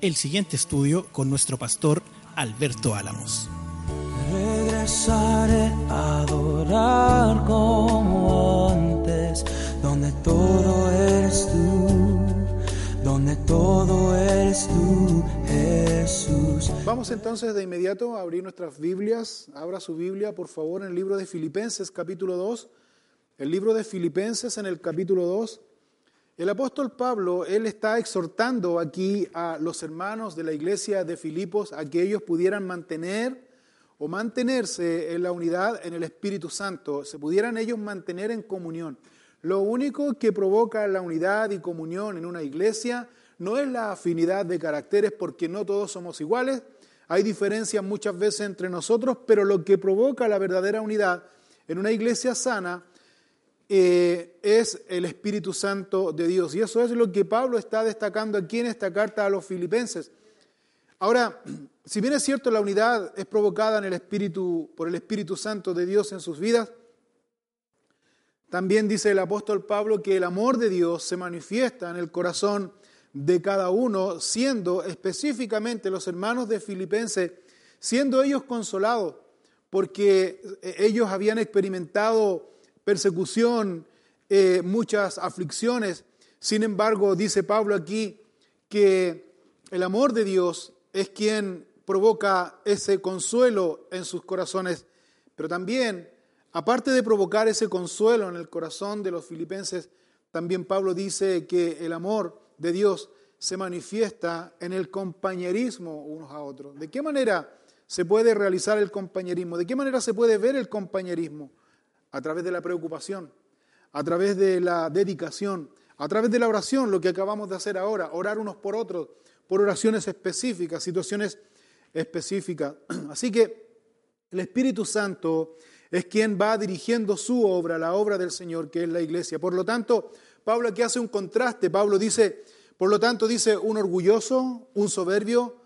el siguiente estudio con nuestro pastor Alberto Álamos. Regresaré a adorar como antes, donde todo eres tú, donde todo eres tú, Jesús. Vamos entonces de inmediato a abrir nuestras Biblias. Abra su Biblia, por favor, en el libro de Filipenses, capítulo 2. El libro de Filipenses en el capítulo 2. El apóstol Pablo, él está exhortando aquí a los hermanos de la iglesia de Filipos a que ellos pudieran mantener o mantenerse en la unidad en el Espíritu Santo, se pudieran ellos mantener en comunión. Lo único que provoca la unidad y comunión en una iglesia no es la afinidad de caracteres porque no todos somos iguales, hay diferencias muchas veces entre nosotros, pero lo que provoca la verdadera unidad en una iglesia sana eh, es el Espíritu Santo de Dios. Y eso es lo que Pablo está destacando aquí en esta carta a los filipenses. Ahora, si bien es cierto la unidad es provocada en el Espíritu, por el Espíritu Santo de Dios en sus vidas, también dice el apóstol Pablo que el amor de Dios se manifiesta en el corazón de cada uno, siendo específicamente los hermanos de Filipenses, siendo ellos consolados, porque eh, ellos habían experimentado persecución, eh, muchas aflicciones. Sin embargo, dice Pablo aquí que el amor de Dios es quien provoca ese consuelo en sus corazones, pero también, aparte de provocar ese consuelo en el corazón de los filipenses, también Pablo dice que el amor de Dios se manifiesta en el compañerismo unos a otros. ¿De qué manera se puede realizar el compañerismo? ¿De qué manera se puede ver el compañerismo? A través de la preocupación, a través de la dedicación, a través de la oración, lo que acabamos de hacer ahora, orar unos por otros, por oraciones específicas, situaciones específicas. Así que el Espíritu Santo es quien va dirigiendo su obra, la obra del Señor, que es la iglesia. Por lo tanto, Pablo aquí hace un contraste. Pablo dice, por lo tanto, dice, un orgulloso, un soberbio,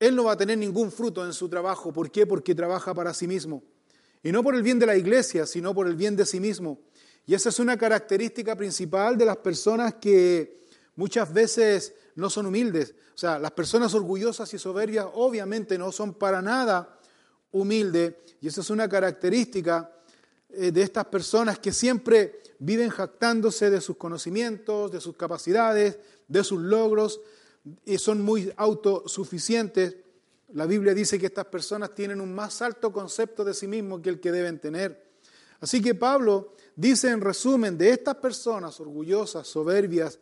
él no va a tener ningún fruto en su trabajo. ¿Por qué? Porque trabaja para sí mismo. Y no por el bien de la iglesia, sino por el bien de sí mismo. Y esa es una característica principal de las personas que muchas veces no son humildes. O sea, las personas orgullosas y soberbias obviamente no son para nada humildes. Y esa es una característica eh, de estas personas que siempre viven jactándose de sus conocimientos, de sus capacidades, de sus logros, y son muy autosuficientes. La Biblia dice que estas personas tienen un más alto concepto de sí mismos que el que deben tener. Así que Pablo dice en resumen de estas personas orgullosas, soberbias,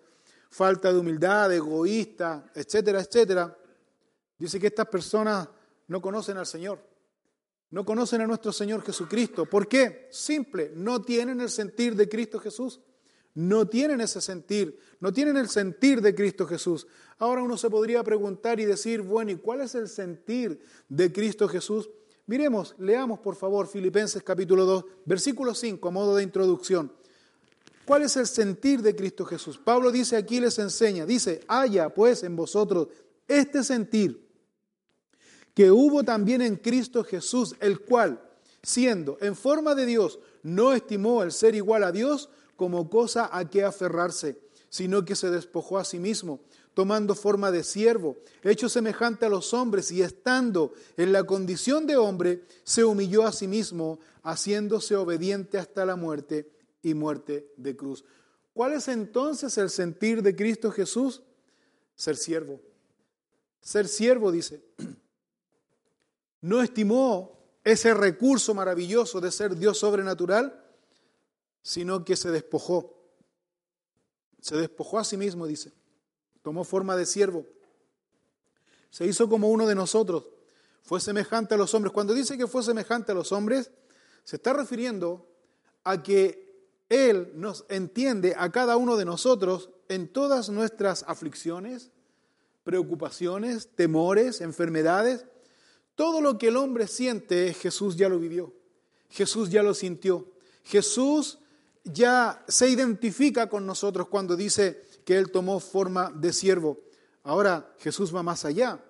falta de humildad, egoístas, etcétera, etcétera, dice que estas personas no conocen al Señor, no conocen a nuestro Señor Jesucristo. ¿Por qué? Simple, no tienen el sentir de Cristo Jesús. No tienen ese sentir, no tienen el sentir de Cristo Jesús. Ahora uno se podría preguntar y decir, bueno, ¿y cuál es el sentir de Cristo Jesús? Miremos, leamos por favor Filipenses capítulo 2, versículo 5, a modo de introducción. ¿Cuál es el sentir de Cristo Jesús? Pablo dice aquí, les enseña, dice, haya pues en vosotros este sentir que hubo también en Cristo Jesús, el cual, siendo en forma de Dios, no estimó el ser igual a Dios, como cosa a que aferrarse, sino que se despojó a sí mismo, tomando forma de siervo, hecho semejante a los hombres y estando en la condición de hombre, se humilló a sí mismo, haciéndose obediente hasta la muerte y muerte de cruz. ¿Cuál es entonces el sentir de Cristo Jesús? Ser siervo. Ser siervo, dice. No estimó ese recurso maravilloso de ser Dios sobrenatural sino que se despojó. Se despojó a sí mismo, dice. Tomó forma de siervo. Se hizo como uno de nosotros. Fue semejante a los hombres. Cuando dice que fue semejante a los hombres, se está refiriendo a que Él nos entiende a cada uno de nosotros en todas nuestras aflicciones, preocupaciones, temores, enfermedades. Todo lo que el hombre siente, Jesús ya lo vivió. Jesús ya lo sintió. Jesús ya se identifica con nosotros cuando dice que Él tomó forma de siervo. Ahora Jesús va más allá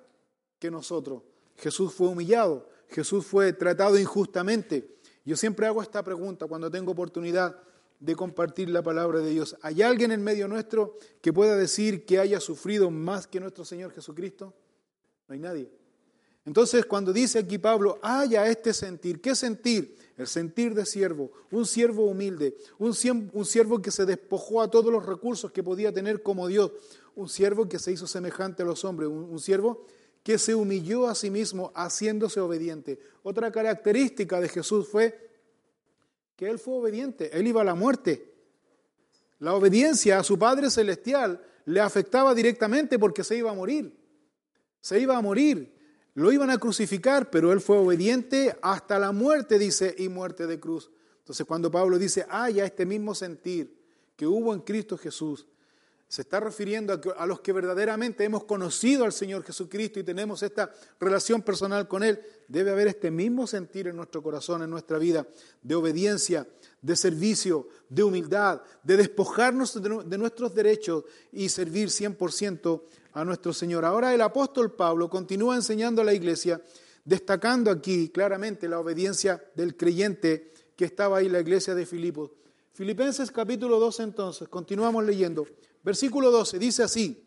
que nosotros. Jesús fue humillado, Jesús fue tratado injustamente. Yo siempre hago esta pregunta cuando tengo oportunidad de compartir la palabra de Dios. ¿Hay alguien en medio nuestro que pueda decir que haya sufrido más que nuestro Señor Jesucristo? No hay nadie. Entonces, cuando dice aquí Pablo, haya este sentir, ¿qué sentir? El sentir de siervo, un siervo humilde, un siervo que se despojó a todos los recursos que podía tener como Dios, un siervo que se hizo semejante a los hombres, un siervo que se humilló a sí mismo haciéndose obediente. Otra característica de Jesús fue que Él fue obediente, Él iba a la muerte. La obediencia a su Padre Celestial le afectaba directamente porque se iba a morir. Se iba a morir. Lo iban a crucificar, pero Él fue obediente hasta la muerte, dice, y muerte de cruz. Entonces cuando Pablo dice, haya este mismo sentir que hubo en Cristo Jesús, se está refiriendo a, los que verdaderamente hemos conocido al Señor Jesucristo y tenemos esta relación personal con Él. Debe haber este mismo sentir en nuestro corazón, en nuestra vida, de obediencia, de servicio, de humildad, de despojarnos de nuestros derechos y servir 100% a nuestro Señor. Ahora el apóstol Pablo continúa enseñando a la iglesia, destacando aquí claramente la obediencia del creyente que estaba ahí la iglesia de Filipos. Filipenses capítulo 2 entonces, continuamos leyendo. Versículo 12 dice así,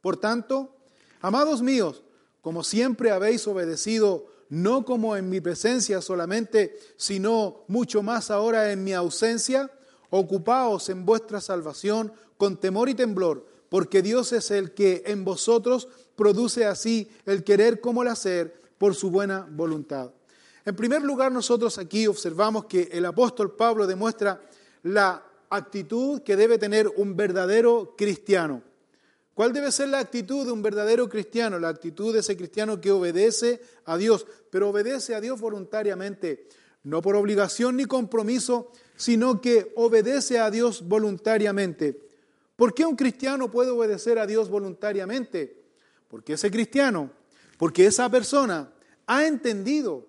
por tanto, amados míos, como siempre habéis obedecido, no como en mi presencia solamente, sino mucho más ahora en mi ausencia, ocupaos en vuestra salvación con temor y temblor, porque Dios es el que en vosotros produce así el querer como el hacer por su buena voluntad. En primer lugar, nosotros aquí observamos que el apóstol Pablo demuestra la actitud que debe tener un verdadero cristiano. ¿Cuál debe ser la actitud de un verdadero cristiano? La actitud de ese cristiano que obedece a Dios, pero obedece a Dios voluntariamente, no por obligación ni compromiso, sino que obedece a Dios voluntariamente. ¿Por qué un cristiano puede obedecer a Dios voluntariamente? Porque ese cristiano, porque esa persona ha entendido,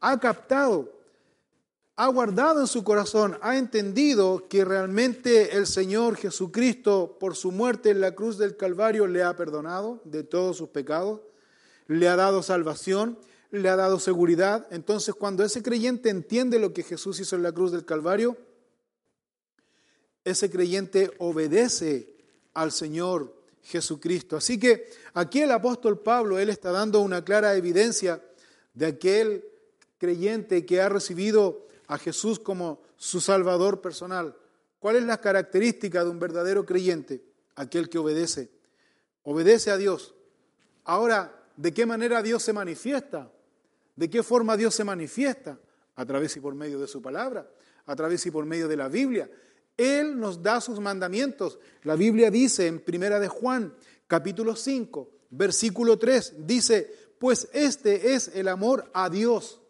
ha captado ha guardado en su corazón, ha entendido que realmente el Señor Jesucristo, por su muerte en la cruz del Calvario, le ha perdonado de todos sus pecados, le ha dado salvación, le ha dado seguridad. Entonces, cuando ese creyente entiende lo que Jesús hizo en la cruz del Calvario, ese creyente obedece al Señor Jesucristo. Así que aquí el apóstol Pablo, él está dando una clara evidencia de aquel creyente que ha recibido a Jesús como su Salvador personal. ¿Cuál es la característica de un verdadero creyente? Aquel que obedece. Obedece a Dios. Ahora, ¿de qué manera Dios se manifiesta? ¿De qué forma Dios se manifiesta? A través y por medio de su palabra, a través y por medio de la Biblia. Él nos da sus mandamientos. La Biblia dice en Primera de Juan, capítulo 5, versículo 3, dice, pues este es el amor a Dios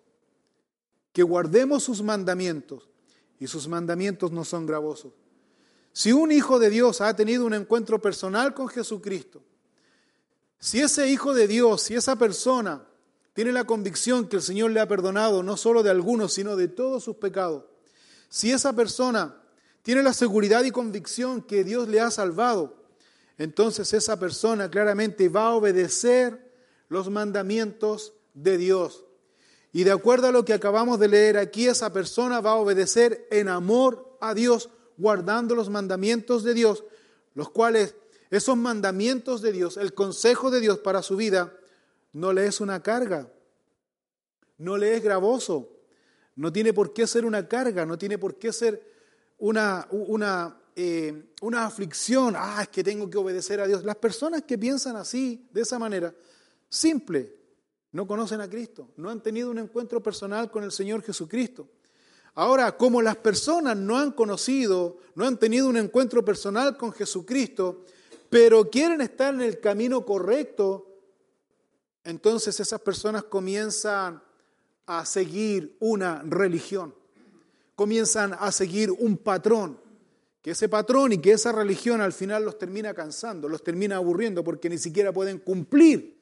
que guardemos sus mandamientos, y sus mandamientos no son gravosos. Si un hijo de Dios ha tenido un encuentro personal con Jesucristo, si ese hijo de Dios, si esa persona tiene la convicción que el Señor le ha perdonado no solo de algunos, sino de todos sus pecados, si esa persona tiene la seguridad y convicción que Dios le ha salvado, entonces esa persona claramente va a obedecer los mandamientos de Dios. Y de acuerdo a lo que acabamos de leer aquí, esa persona va a obedecer en amor a Dios, guardando los mandamientos de Dios, los cuales esos mandamientos de Dios, el consejo de Dios para su vida, no le es una carga, no le es gravoso, no tiene por qué ser una carga, no tiene por qué ser una, una, eh, una aflicción, ah, es que tengo que obedecer a Dios. Las personas que piensan así, de esa manera, simple, no conocen a Cristo, no han tenido un encuentro personal con el Señor Jesucristo. Ahora, como las personas no han conocido, no han tenido un encuentro personal con Jesucristo, pero quieren estar en el camino correcto, entonces esas personas comienzan a seguir una religión, comienzan a seguir un patrón que ese patrón y que esa religión al final los termina cansando, los termina aburriendo porque ni siquiera pueden cumplir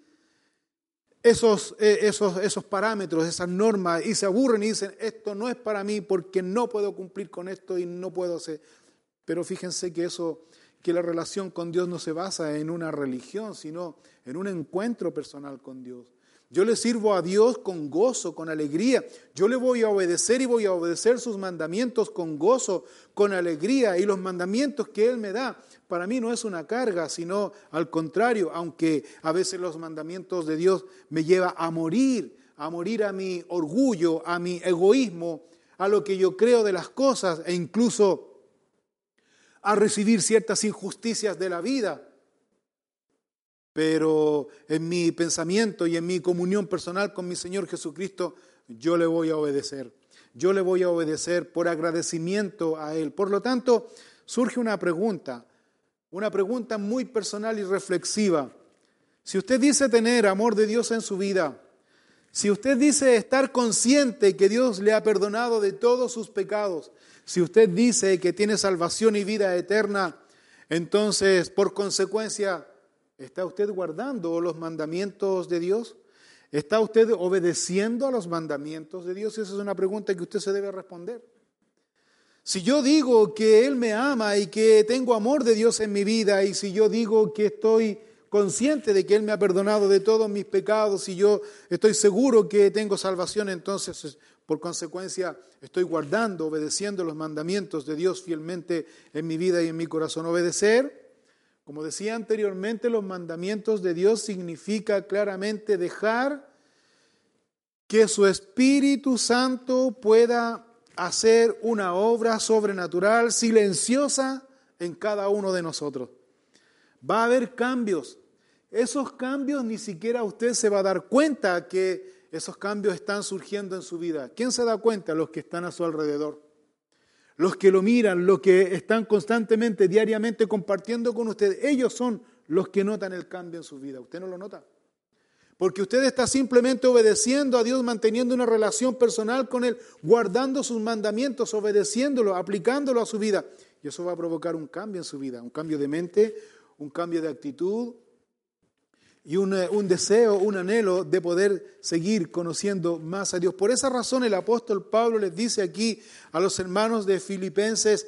esos, eh, esos, esos parámetros, esas normas y se aburren y dicen, esto no es para mí porque no puedo cumplir con esto y no puedo hacer. Pero fíjense que eso, que la relación con Dios no se basa en una religión, sino en un encuentro personal con Dios. Yo le sirvo a Dios con gozo, con alegría. Yo le voy a obedecer y voy a obedecer sus mandamientos con gozo, con alegría. Y los mandamientos que Él me da, para mí no es una carga, sino al contrario, aunque a veces los mandamientos de Dios me llevan a morir, a morir a mi orgullo, a mi egoísmo, a lo que yo creo de las cosas e incluso a recibir ciertas injusticias de la vida pero en mi pensamiento y en mi comunión personal con mi Señor Jesucristo, yo le voy a obedecer. Yo le voy a obedecer por agradecimiento a Él. Por lo tanto, surge una pregunta, una pregunta muy personal y reflexiva. Si usted dice tener amor de Dios en su vida, si usted dice estar consciente que Dios le ha perdonado de todos sus pecados, si usted dice que tiene salvación y vida eterna, entonces, por consecuencia, ¿Está usted guardando los mandamientos de Dios? ¿Está usted obedeciendo a los mandamientos de Dios? Esa es una pregunta que usted se debe responder. Si yo digo que Él me ama y que tengo amor de Dios en mi vida, y si yo digo que estoy consciente de que Él me ha perdonado de todos mis pecados y yo estoy seguro que tengo salvación, entonces por consecuencia estoy guardando, obedeciendo los mandamientos de Dios fielmente en mi vida y en mi corazón. Obedecer como decía anteriormente, los mandamientos de Dios significa claramente dejar que su Espíritu Santo pueda hacer una obra sobrenatural, silenciosa en cada uno de nosotros. Va a haber cambios. Esos cambios ni siquiera usted se va a dar cuenta que esos cambios están surgiendo en su vida. ¿Quién se da cuenta? Los que están a su alrededor los que lo miran, los que están constantemente, diariamente compartiendo con usted, ellos son los que notan el cambio en su vida. ¿Usted no lo nota? Porque usted está simplemente obedeciendo a Dios, manteniendo una relación personal con Él, guardando sus mandamientos, obedeciéndolo, aplicándolo a su vida. Y eso va a provocar un cambio en su vida, un cambio de mente, un cambio de actitud, y un, un, deseo, un anhelo de poder seguir conociendo más a Dios. Por esa razón el apóstol Pablo les dice aquí a los hermanos de Filipenses,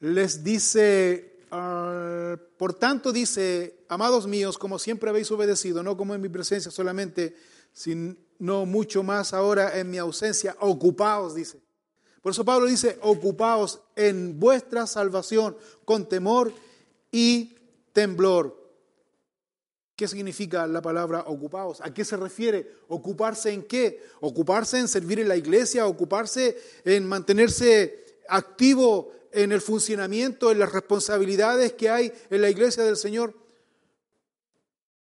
les dice, uh, por tanto dice, amados míos, como siempre habéis obedecido, no como en mi presencia solamente, sino mucho más ahora en mi ausencia, ocupaos, dice. Por eso Pablo dice, ocupaos en vuestra salvación con temor y temblor. ¿Qué significa la palabra ocupados? ¿A qué se refiere? ¿Ocuparse en qué? ¿Ocuparse en servir en la iglesia? ¿Ocuparse en mantenerse activo en el funcionamiento, en las responsabilidades que hay en la iglesia del Señor?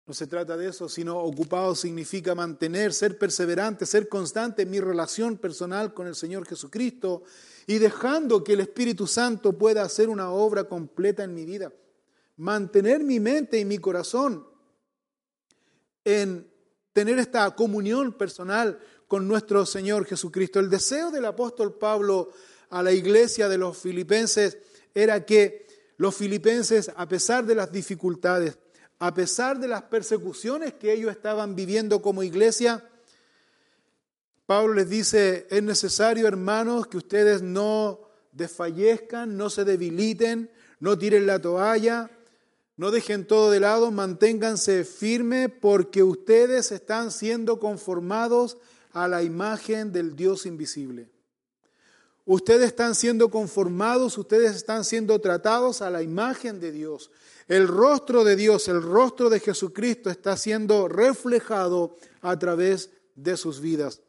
No se trata de eso, sino ocupado significa mantener, ser perseverante, ser constante en mi relación personal con el Señor Jesucristo y dejando que el Espíritu Santo pueda hacer una obra completa en mi vida. Mantener mi mente y mi corazón en tener esta comunión personal con nuestro Señor Jesucristo. El deseo del apóstol Pablo a la iglesia de los filipenses era que los filipenses, a pesar de las dificultades, a pesar de las persecuciones que ellos estaban viviendo como iglesia, Pablo les dice, es necesario, hermanos, que ustedes no desfallezcan, no se debiliten, no tiren la toalla, no dejen todo de lado, manténganse firmes porque ustedes están siendo conformados a la imagen del Dios invisible. Ustedes están siendo conformados, ustedes están siendo tratados a la imagen de Dios. El rostro de Dios, el rostro de Jesucristo está siendo reflejado a través de sus vidas.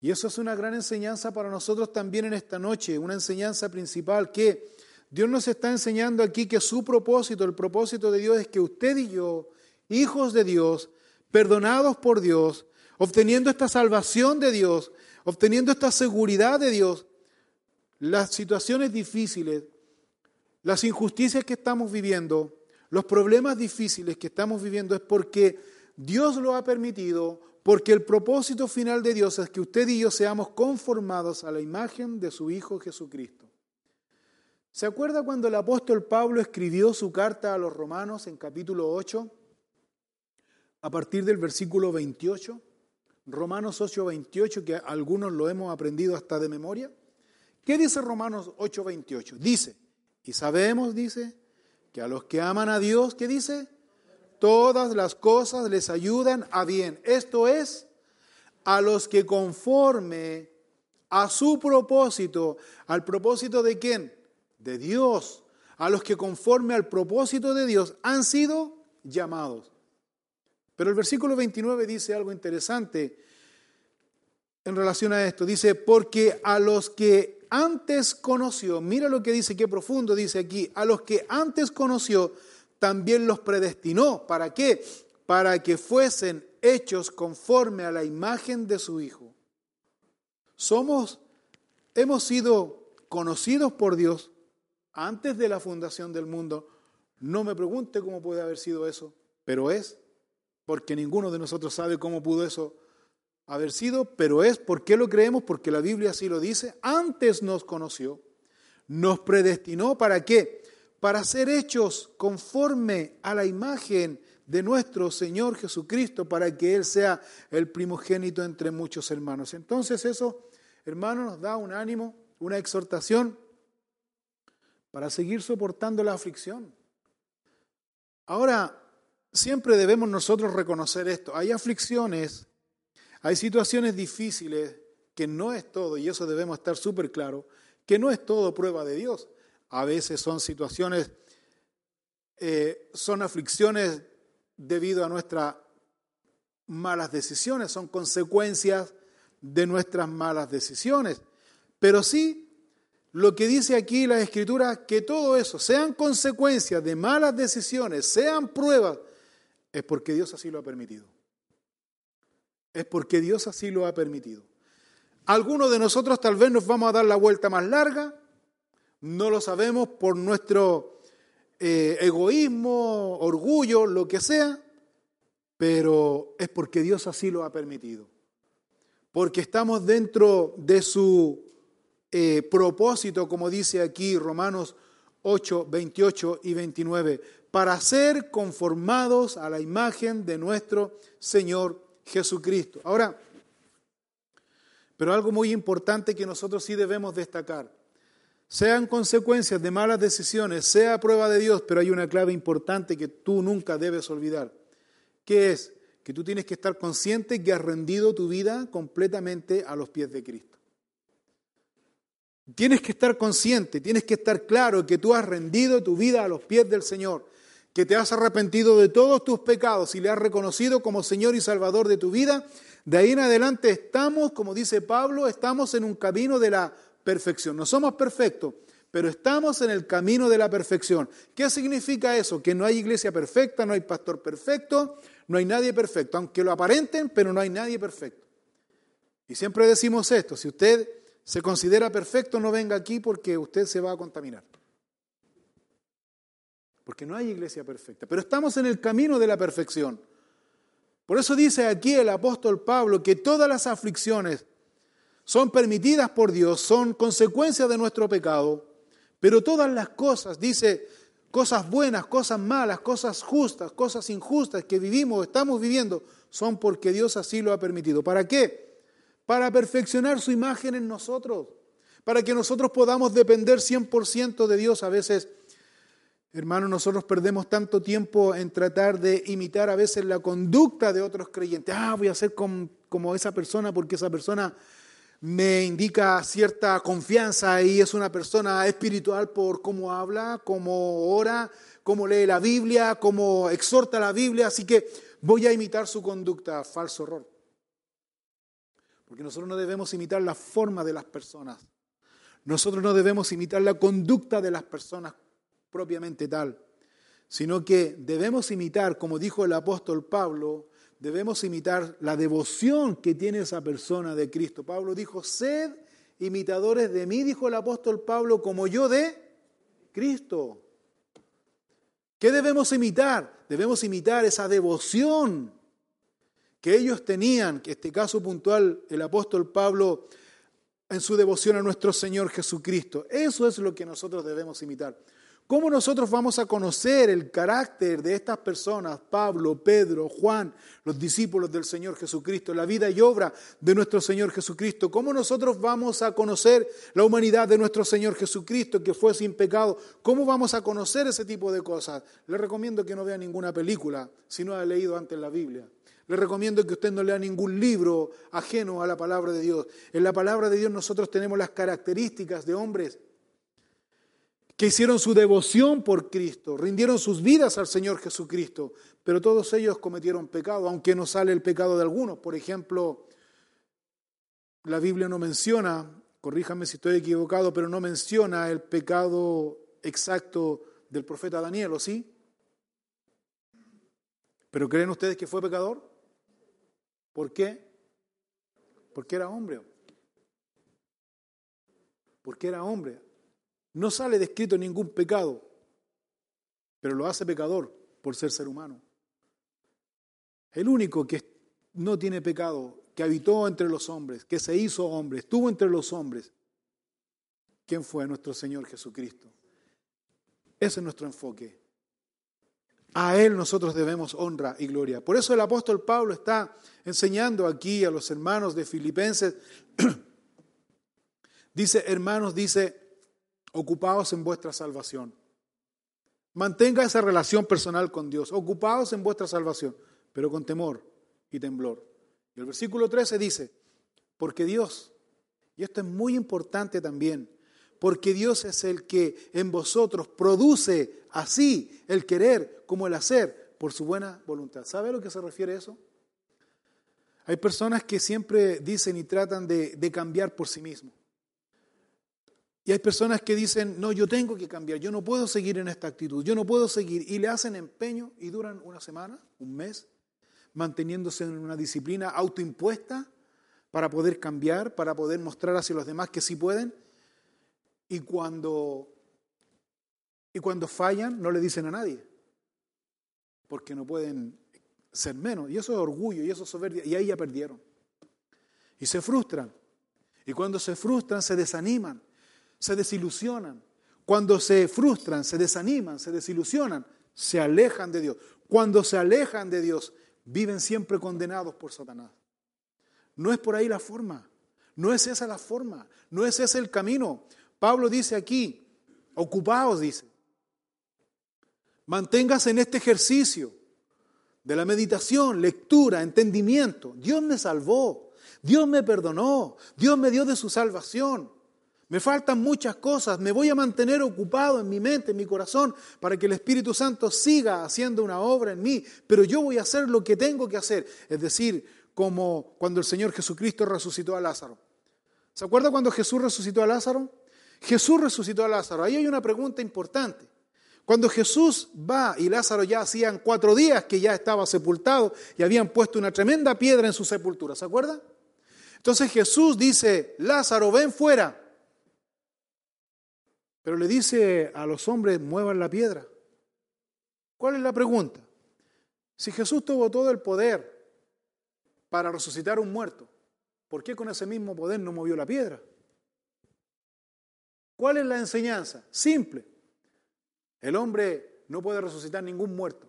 Y eso es una gran enseñanza para nosotros también en esta noche, una enseñanza principal que Dios nos está enseñando aquí que su propósito, el propósito de Dios es que usted y yo, hijos de Dios, perdonados por Dios, obteniendo esta salvación de Dios, obteniendo esta seguridad de Dios, las situaciones difíciles, las injusticias que estamos viviendo, los problemas difíciles que estamos viviendo es porque Dios lo ha permitido, porque el propósito final de Dios es que usted y yo seamos conformados a la imagen de su Hijo Jesucristo. ¿Se acuerda cuando el apóstol Pablo escribió su carta a los romanos en capítulo 8, a partir del versículo 28? Romanos 8, 28, que algunos lo hemos aprendido hasta de memoria. ¿Qué dice Romanos 8, 28? Dice, y sabemos, dice, que a los que aman a Dios, ¿qué dice? Todas las cosas les ayudan a bien. Esto es, a los que conforme a su propósito, al propósito de quién? De Dios. A los que conforme al propósito de Dios han sido llamados. Pero el versículo 29 dice algo interesante en relación a esto. Dice, porque a los que antes conoció, mira lo que dice, qué profundo dice aquí, a los que antes conoció, también los predestinó. ¿Para qué? Para que fuesen hechos conforme a la imagen de su Hijo. Somos, hemos sido conocidos por Dios antes de la fundación del mundo. No me pregunte cómo puede haber sido eso, pero es, porque ninguno de nosotros sabe cómo pudo eso haber sido, pero es, ¿por qué lo creemos? Porque la Biblia así lo dice, antes nos conoció, nos predestinó para qué? Para ser hechos conforme a la imagen de nuestro Señor Jesucristo, para que Él sea el primogénito entre muchos hermanos. Entonces eso, hermanos, nos da un ánimo, una exhortación para seguir soportando la aflicción. Ahora, siempre debemos nosotros reconocer esto. Hay aflicciones hay situaciones difíciles que no es todo, y eso debemos estar súper claro, que no es todo prueba de Dios. A veces son situaciones, eh, son aflicciones debido a nuestras malas decisiones, son consecuencias de nuestras malas decisiones. Pero sí, lo que dice aquí la Escritura, que todo eso, sean consecuencias de malas decisiones, sean pruebas, es porque Dios así lo ha permitido es porque Dios así lo ha permitido. Algunos de nosotros tal vez nos vamos a dar la vuelta más larga, no lo sabemos por nuestro eh, egoísmo, orgullo, lo que sea, pero es porque Dios así lo ha permitido. Porque estamos dentro de su eh, propósito, como dice aquí Romanos 8, 28 y 29, para ser conformados a la imagen de nuestro Señor Jesucristo. Ahora, pero algo muy importante que nosotros sí debemos destacar, sean consecuencias de malas decisiones, sea prueba de Dios, pero hay una clave importante que tú nunca debes olvidar, que es que tú tienes que estar consciente que has rendido tu vida completamente a los pies de Cristo. Tienes que estar consciente, tienes que estar claro que tú has rendido tu vida a los pies del Señor que te has arrepentido de todos tus pecados y le has reconocido como Señor y Salvador de tu vida, de ahí en adelante estamos, como dice Pablo, estamos en un camino de la perfección. No somos perfectos, pero estamos en el camino de la perfección. ¿Qué significa eso? Que no hay iglesia perfecta, no hay pastor perfecto, no hay nadie perfecto, aunque lo aparenten, pero no hay nadie perfecto. Y siempre decimos esto, si usted se considera perfecto, no venga aquí porque usted se va a contaminar porque no hay iglesia perfecta, pero estamos en el camino de la perfección. Por eso dice aquí el apóstol Pablo que todas las aflicciones son permitidas por Dios, son consecuencias de nuestro pecado, pero todas las cosas, dice, cosas buenas, cosas malas, cosas justas, cosas injustas que vivimos, estamos viviendo, son porque Dios así lo ha permitido. ¿Para qué? Para perfeccionar su imagen en nosotros, para que nosotros podamos depender 100% de Dios. A veces Hermanos, nosotros perdemos tanto tiempo en tratar de imitar a veces la conducta de otros creyentes. Ah, voy a ser como, esa persona porque esa persona me indica cierta confianza y es una persona espiritual por cómo habla, cómo ora, cómo lee la Biblia, cómo exhorta la Biblia, así que voy a imitar su conducta. Falso error. Porque nosotros no debemos imitar la forma de las personas. Nosotros no debemos imitar la conducta de las personas propiamente tal, sino que debemos imitar, como dijo el apóstol Pablo, debemos imitar la devoción que tiene esa persona de Cristo. Pablo dijo, sed imitadores de mí, dijo el apóstol Pablo, como yo de Cristo. ¿Qué debemos imitar? Debemos imitar esa devoción que ellos tenían, que este caso puntual el apóstol Pablo en su devoción a nuestro Señor Jesucristo. Eso es lo que nosotros debemos imitar. ¿Cómo nosotros vamos a conocer el carácter de estas personas, Pablo, Pedro, Juan, los discípulos del Señor Jesucristo, la vida y obra de nuestro Señor Jesucristo? ¿Cómo nosotros vamos a conocer la humanidad de nuestro Señor Jesucristo que fue sin pecado? ¿Cómo vamos a conocer ese tipo de cosas? Le recomiendo que no vea ninguna película si no ha leído antes la Biblia. Le recomiendo que usted no lea ningún libro ajeno a la palabra de Dios. En la palabra de Dios nosotros tenemos las características de hombres que hicieron su devoción por Cristo, rindieron sus vidas al Señor Jesucristo, pero todos ellos cometieron pecado, aunque no sale el pecado de algunos. Por ejemplo, la Biblia no menciona, corríjame si estoy equivocado, pero no menciona el pecado exacto del profeta Daniel, ¿o sí? ¿Pero creen ustedes que fue pecador? ¿Por qué? Porque era hombre. Porque era hombre. No sale descrito ningún pecado, pero lo hace pecador por ser ser humano. El único que no tiene pecado, que habitó entre los hombres, que se hizo hombre, estuvo entre los hombres, ¿quién fue nuestro Señor Jesucristo? Ese es nuestro enfoque. A Él nosotros debemos honra y gloria. Por eso el apóstol Pablo está enseñando aquí a los hermanos de Filipenses. dice, hermanos, dice, ocupados en vuestra salvación. Mantenga esa relación personal con Dios, ocupados en vuestra salvación, pero con temor y temblor. Y el versículo 13 dice, porque Dios, y esto es muy importante también, porque Dios es el que en vosotros produce así el querer como el hacer por su buena voluntad. ¿Sabe a lo que se refiere eso? Hay personas que siempre dicen y tratan de, de cambiar por sí mismos. Y hay personas que dicen, no, yo tengo que cambiar, yo no puedo seguir en esta actitud, yo no puedo seguir. Y le hacen empeño y duran una semana, un mes, manteniéndose en una disciplina autoimpuesta para poder cambiar, para poder mostrar hacia los demás que sí pueden. Y cuando, y cuando fallan, no le dicen a nadie, porque no pueden ser menos. Y eso es orgullo, y eso es soberbia, y ahí ya perdieron. Y se frustran. Y cuando se frustran, se desaniman se desilusionan. Cuando se frustran, se desaniman, se desilusionan, se alejan de Dios. Cuando se alejan de Dios, viven siempre condenados por Satanás. No es por ahí la forma, no es esa la forma, no es ese el camino. Pablo dice aquí, ocupaos, dice, manténgase en este ejercicio de la meditación, lectura, entendimiento. Dios me salvó, Dios me perdonó, Dios me dio de su salvación. Me faltan muchas cosas, me voy a mantener ocupado en mi mente, en mi corazón, para que el Espíritu Santo siga haciendo una obra en mí, pero yo voy a hacer lo que tengo que hacer, es decir, como cuando el Señor Jesucristo resucitó a Lázaro. ¿Se acuerda cuando Jesús resucitó a Lázaro? Jesús resucitó a Lázaro. Ahí hay una pregunta importante. Cuando Jesús va y Lázaro ya hacían cuatro días que ya estaba sepultado y habían puesto una tremenda piedra en su sepultura, ¿se acuerda? Entonces Jesús dice, Lázaro, ven fuera. Pero le dice a los hombres, muevan la piedra. ¿Cuál es la pregunta? Si Jesús tuvo todo el poder para resucitar a un muerto, ¿por qué con ese mismo poder no movió la piedra? ¿Cuál es la enseñanza? Simple. El hombre no puede resucitar ningún muerto,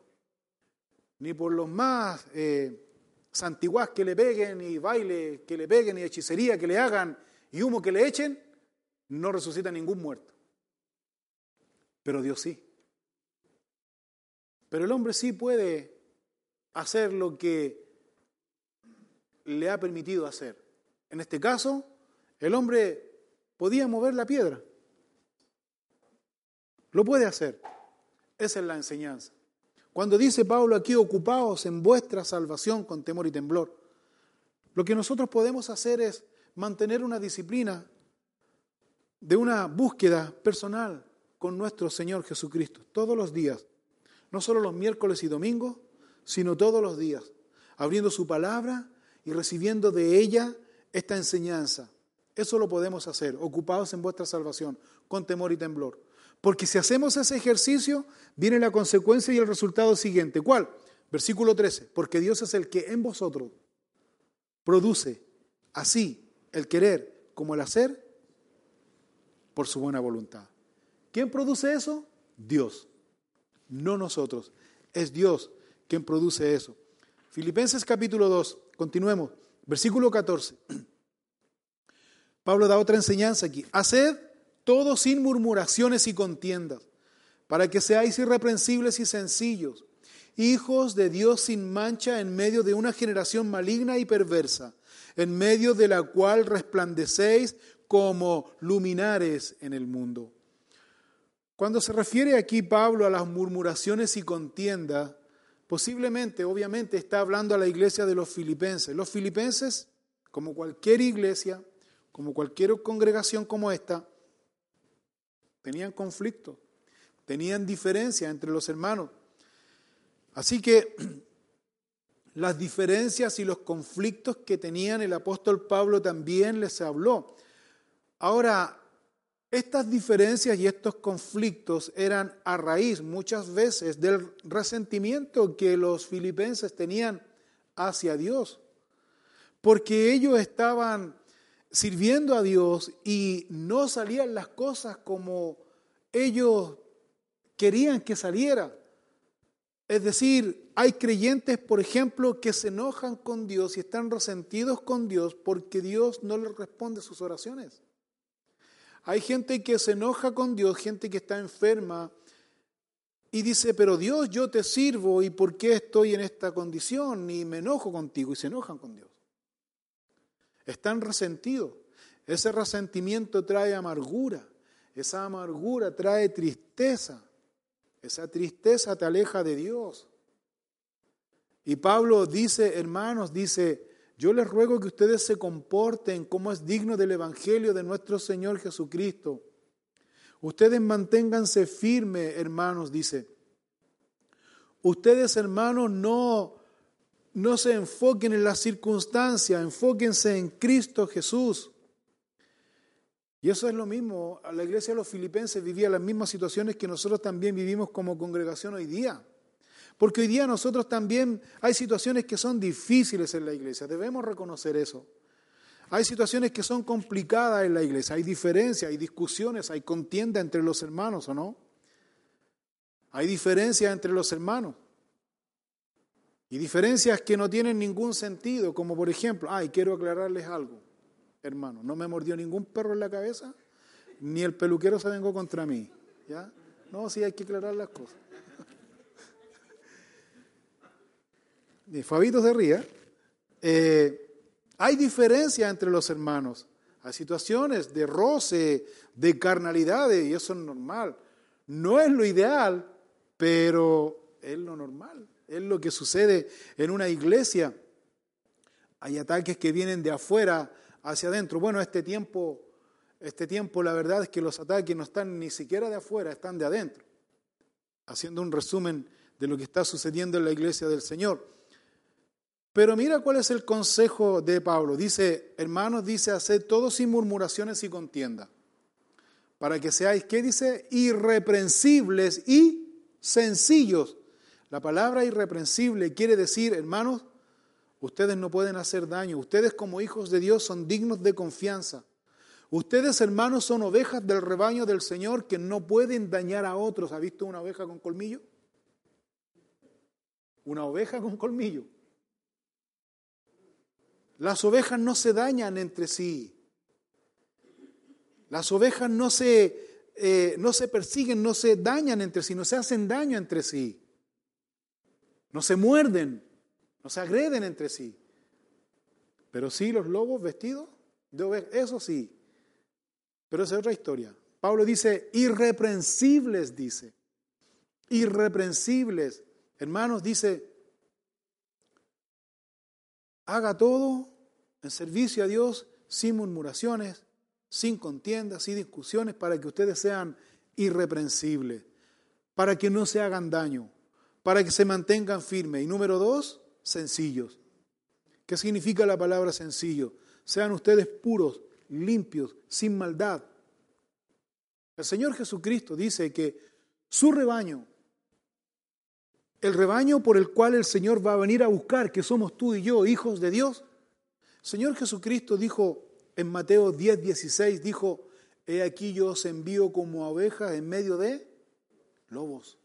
ni por los más eh, que le peguen, y baile que le peguen, y hechicería que le hagan, y humo que le echen, no resucita ningún muerto pero Dios sí. Pero el hombre sí puede hacer lo que le ha permitido hacer. En este caso, el hombre podía mover la piedra. Lo puede hacer. Esa es la enseñanza. Cuando dice Pablo aquí, ocupaos en vuestra salvación con temor y temblor, lo que nosotros podemos hacer es mantener una disciplina de una búsqueda personal con nuestro Señor Jesucristo, todos los días, no solo los miércoles y domingos, sino todos los días, abriendo su palabra y recibiendo de ella esta enseñanza. Eso lo podemos hacer, ocupados en vuestra salvación, con temor y temblor. Porque si hacemos ese ejercicio, viene la consecuencia y el resultado siguiente. ¿Cuál? Versículo 13. Porque Dios es el que en vosotros produce así el querer como el hacer por su buena voluntad. ¿Quién produce eso? Dios, no nosotros. Es Dios quien produce eso. Filipenses capítulo 2, continuemos, versículo 14. Pablo da otra enseñanza aquí. Haced todo sin murmuraciones y contiendas, para que seáis irreprensibles y sencillos, hijos de Dios sin mancha en medio de una generación maligna y perversa, en medio de la cual resplandecéis como luminares en el mundo. Cuando se refiere aquí Pablo a las murmuraciones y contiendas, posiblemente, obviamente, está hablando a la iglesia de los filipenses. Los filipenses, como cualquier iglesia, como cualquier congregación como esta, tenían conflicto, tenían diferencias entre los hermanos. Así que las diferencias y los conflictos que tenían el apóstol Pablo también les habló. Ahora, estas diferencias y estos conflictos eran a raíz muchas veces del resentimiento que los filipenses tenían hacia Dios, porque ellos estaban sirviendo a Dios y no salían las cosas como ellos querían que saliera. Es decir, hay creyentes, por ejemplo, que se enojan con Dios y están resentidos con Dios porque Dios no les responde sus oraciones. Hay gente que se enoja con Dios, gente que está enferma y dice, pero Dios, yo te sirvo y ¿por qué estoy en esta condición? Y me enojo contigo y se enojan con Dios están resentidos. Ese resentimiento trae amargura, esa amargura trae tristeza, esa tristeza te aleja de Dios. Y Pablo dice, hermanos, dice, yo les ruego que ustedes se comporten como es digno del Evangelio de nuestro Señor Jesucristo. Ustedes manténganse firmes, hermanos, dice. Ustedes, hermanos, no no se enfoquen en las circunstancias, enfóquense en Cristo Jesús. Y eso es lo mismo, la iglesia de los filipenses vivía las mismas situaciones que nosotros también vivimos como congregación hoy día. Porque hoy día nosotros también hay situaciones que son difíciles en la iglesia, debemos reconocer eso. Hay situaciones que son complicadas en la iglesia, hay diferencias, hay discusiones, hay contienda entre los hermanos, ¿o no? Hay diferencias entre los hermanos. Y diferencias que no tienen ningún sentido, como por ejemplo, ay, quiero aclararles algo, hermano, no me mordió ningún perro en la cabeza, ni el peluquero se vengó contra mí. ¿Ya? No, sí hay que aclarar las cosas. Fabito se ría. Eh, hay diferencias entre los hermanos. Hay situaciones de roce, de carnalidades, y eso es normal. No es lo ideal, pero es lo normal. Es lo que sucede en una iglesia. Hay ataques que vienen de afuera hacia adentro. Bueno, este tiempo, este tiempo la verdad es que los ataques no están ni siquiera de afuera, están de adentro. Haciendo un resumen de lo que está sucediendo en la iglesia del Señor. Pero mira cuál es el consejo de Pablo. Dice, hermanos, dice, haced todo sin murmuraciones y contienda. Para que seáis, ¿qué dice? Irreprensibles y sencillos la palabra irreprensible quiere decir, hermanos, ustedes no pueden hacer daño. Ustedes como hijos de Dios son dignos de confianza. Ustedes, hermanos, son ovejas del rebaño del Señor que no pueden dañar a otros. ¿Ha visto una oveja con colmillo? Una oveja con colmillo. Las ovejas no se dañan entre sí. Las ovejas no se, eh, no se persiguen, no se dañan entre sí, no se hacen daño entre sí no se muerden, no se agreden entre sí. Pero sí los lobos vestidos de ovejas, eso sí. Pero esa es otra historia. Pablo dice, irreprensibles, dice. Irreprensibles. Hermanos, dice, haga todo en servicio a Dios sin murmuraciones, sin contiendas, sin discusiones, para que ustedes sean irreprensibles, para que no se hagan daño para que se mantengan firmes. Y número dos, sencillos. ¿Qué significa la palabra sencillo? Sean ustedes puros, limpios, sin maldad. El Señor Jesucristo dice que su rebaño, el rebaño por el cual el Señor va a venir a buscar, que somos tú y yo, hijos de Dios, el Señor Jesucristo dijo, en Mateo 10, 16 dijo, he aquí yo os envío como ovejas en medio de lobos.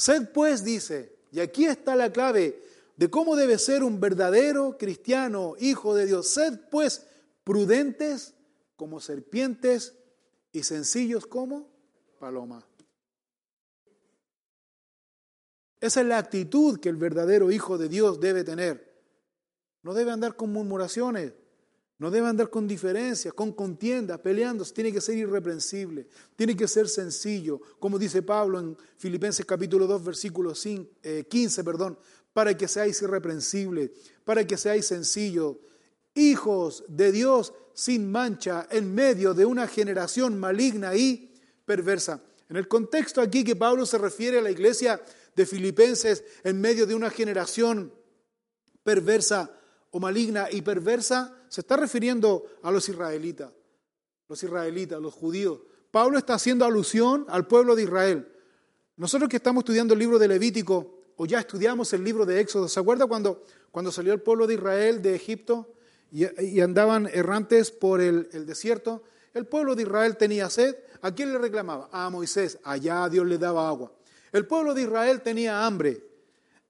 Sed pues, dice, y aquí está la clave de cómo debe ser un verdadero cristiano, hijo de Dios. Sed pues prudentes como serpientes y sencillos como paloma. Esa es la actitud que el verdadero hijo de Dios debe tener. No debe andar con murmuraciones, no debe andar con diferencias, con contiendas, peleando. Tiene que ser irreprensible, tiene que ser sencillo, como dice Pablo en Filipenses capítulo 2, versículo 15, eh, perdón, para que seáis irreprensibles, para que seáis sencillos, hijos de Dios sin mancha en medio de una generación maligna y perversa. En el contexto aquí que Pablo se refiere a la iglesia de Filipenses en medio de una generación perversa o maligna y perversa, se está refiriendo a los israelitas, los israelitas, los judíos. Pablo está haciendo alusión al pueblo de Israel. Nosotros que estamos estudiando el libro de Levítico, o ya estudiamos el libro de Éxodo, ¿se acuerda cuando, cuando salió el pueblo de Israel de Egipto y, andaban errantes por el, desierto? El pueblo de Israel tenía sed. ¿A quién le reclamaba? A Moisés. Allá Dios le daba agua. El pueblo de Israel tenía hambre.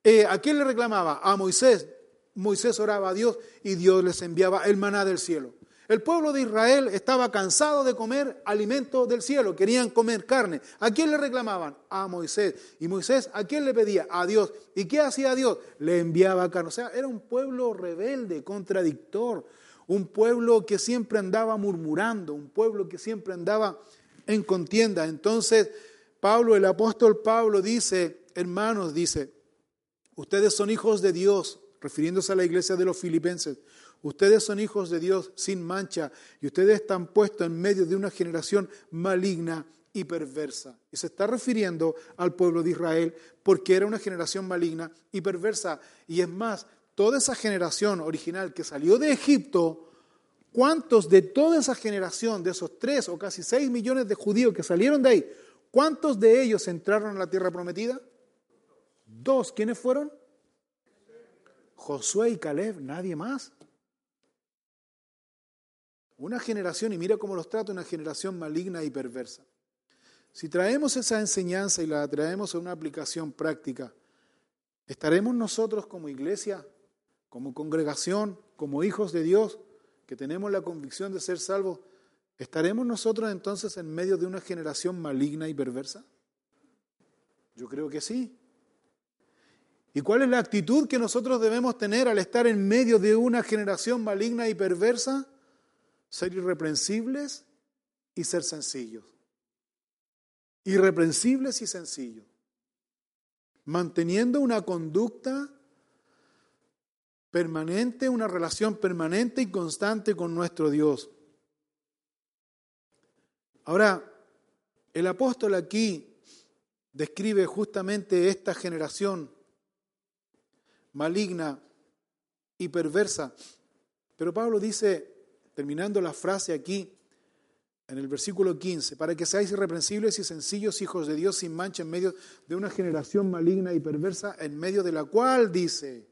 Eh, ¿A quién le reclamaba? A Moisés. Moisés oraba a Dios y Dios les enviaba el maná del cielo. El pueblo de Israel estaba cansado de comer alimento del cielo, querían comer carne. ¿A quién le reclamaban? A Moisés. ¿Y Moisés a quién le pedía? A Dios. ¿Y qué hacía Dios? Le enviaba carne. O sea, era un pueblo rebelde, contradictor, un pueblo que siempre andaba murmurando, un pueblo que siempre andaba en contienda. Entonces, Pablo, el apóstol Pablo dice, hermanos, dice, ustedes son hijos de Dios, refiriéndose a la iglesia de los filipenses, ustedes son hijos de Dios sin mancha y ustedes están puestos en medio de una generación maligna y perversa. Y se está refiriendo al pueblo de Israel porque era una generación maligna y perversa. Y es más, toda esa generación original que salió de Egipto, ¿cuántos de toda esa generación, de esos tres o casi seis millones de judíos que salieron de ahí, ¿Cuántos de ellos entraron a la tierra prometida? Dos. ¿Quiénes fueron? Josué y Caleb, nadie más. Una generación, y mira cómo los trata, una generación maligna y perversa. Si traemos esa enseñanza y la traemos a una aplicación práctica, ¿estaremos nosotros como iglesia, como congregación, como hijos de Dios, que tenemos la convicción de ser salvos, ¿Estaremos nosotros entonces en medio de una generación maligna y perversa? Yo creo que sí. ¿Y cuál es la actitud que nosotros debemos tener al estar en medio de una generación maligna y perversa? Ser irreprensibles y ser sencillos. Irreprensibles y sencillos. Manteniendo una conducta permanente, una relación permanente y constante con nuestro Dios. Ahora, el apóstol aquí describe justamente esta generación maligna y perversa. Pero Pablo dice, terminando la frase aquí, en el versículo 15, para que seáis irreprensibles y sencillos hijos de Dios sin mancha en medio de una generación maligna y perversa, en medio de la cual, dice,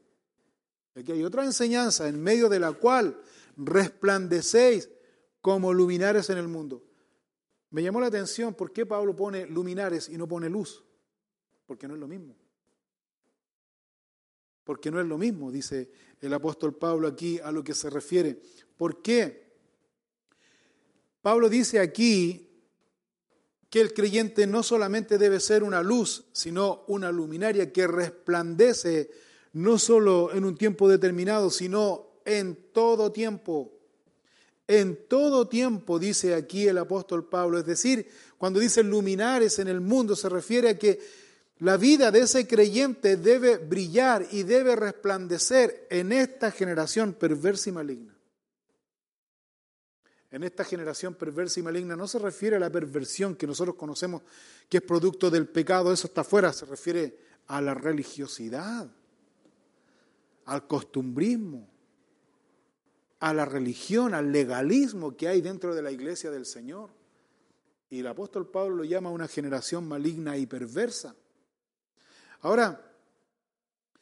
aquí hay otra enseñanza, en medio de la cual resplandecéis como luminares en el mundo. Me llamó la atención por qué Pablo pone luminares y no pone luz, porque no es lo mismo. Porque no es lo mismo, dice el apóstol Pablo aquí a lo que se refiere. ¿Por qué? Pablo dice aquí que el creyente no solamente debe ser una luz, sino una luminaria que resplandece no solo en un tiempo determinado, sino en todo tiempo en todo tiempo, dice aquí el apóstol Pablo. Es decir, cuando dice luminares en el mundo, se refiere a que la vida de ese creyente debe brillar y debe resplandecer en esta generación perversa y maligna. En esta generación perversa y maligna no se refiere a la perversión que nosotros conocemos, que es producto del pecado, eso está afuera, se refiere a la religiosidad, al costumbrismo, a la religión, al legalismo que hay dentro de la iglesia del Señor. Y el apóstol Pablo lo llama una generación maligna y perversa. Ahora,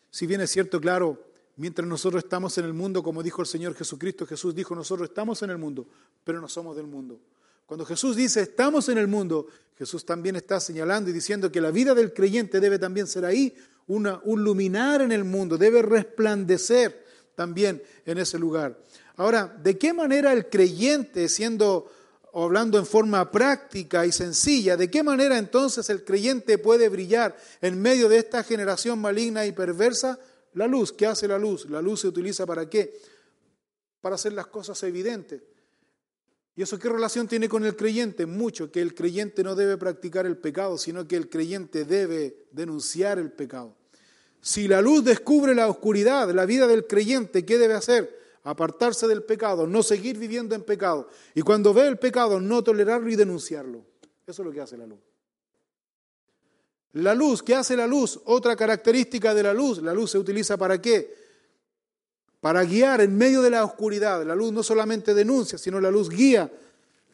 si bien es cierto, claro, mientras nosotros estamos en el mundo, como dijo el Señor Jesucristo, Jesús dijo, nosotros estamos en el mundo, pero no somos del mundo. Cuando Jesús dice, estamos en el mundo, Jesús también está señalando y diciendo que la vida del creyente debe también ser ahí, una, un luminar en el mundo, debe resplandecer también en ese lugar. Ahora, ¿de qué manera el creyente, siendo o hablando en forma práctica y sencilla, ¿de qué manera entonces el creyente puede brillar en medio de esta generación maligna y perversa? La luz, ¿qué hace la luz? La luz se utiliza para qué? Para hacer las cosas evidentes. ¿Y eso qué relación tiene con el creyente? Mucho, que el creyente no debe practicar el pecado, sino que el creyente debe denunciar el pecado. Si la luz descubre la oscuridad, la vida del creyente, ¿qué debe hacer? Apartarse del pecado, no seguir viviendo en pecado. Y cuando ve el pecado, no tolerarlo y denunciarlo. Eso es lo que hace la luz. La luz, ¿qué hace la luz? Otra característica de la luz. La luz se utiliza para qué? Para guiar en medio de la oscuridad. La luz no solamente denuncia, sino la luz guía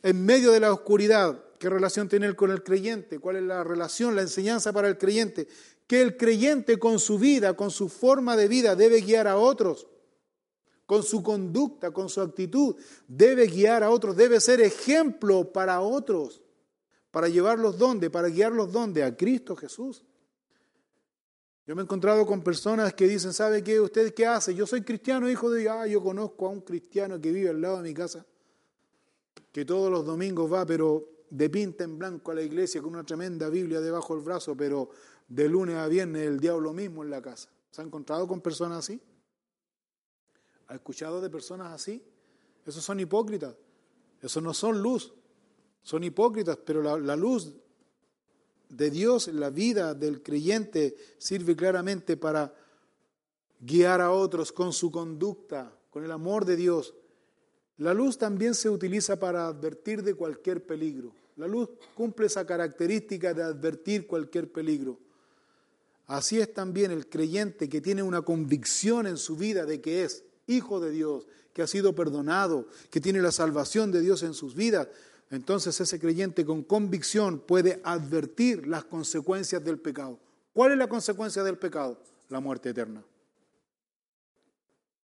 en medio de la oscuridad. ¿Qué relación tiene él con el creyente? ¿Cuál es la relación, la enseñanza para el creyente? Que el creyente con su vida, con su forma de vida, debe guiar a otros con su conducta, con su actitud, debe guiar a otros, debe ser ejemplo para otros, para llevarlos donde, para guiarlos donde, a Cristo Jesús. Yo me he encontrado con personas que dicen, ¿sabe qué? ¿Usted qué hace? Yo soy cristiano, hijo de Dios. Ah, yo conozco a un cristiano que vive al lado de mi casa, que todos los domingos va, pero de pinta en blanco a la iglesia con una tremenda Biblia debajo del brazo, pero de lunes a viernes el diablo mismo en la casa. ¿Se ha encontrado con personas así? ¿Ha escuchado de personas así? Esos son hipócritas. Esos no son luz. Son hipócritas, pero la, luz de Dios en la vida del creyente sirve claramente para guiar a otros con su conducta, con el amor de Dios. La luz también se utiliza para advertir de cualquier peligro. La luz cumple esa característica de advertir cualquier peligro. Así es también el creyente que tiene una convicción en su vida de que es hijo de Dios, que ha sido perdonado, que tiene la salvación de Dios en sus vidas, entonces ese creyente con convicción puede advertir las consecuencias del pecado. ¿Cuál es la consecuencia del pecado? La muerte eterna.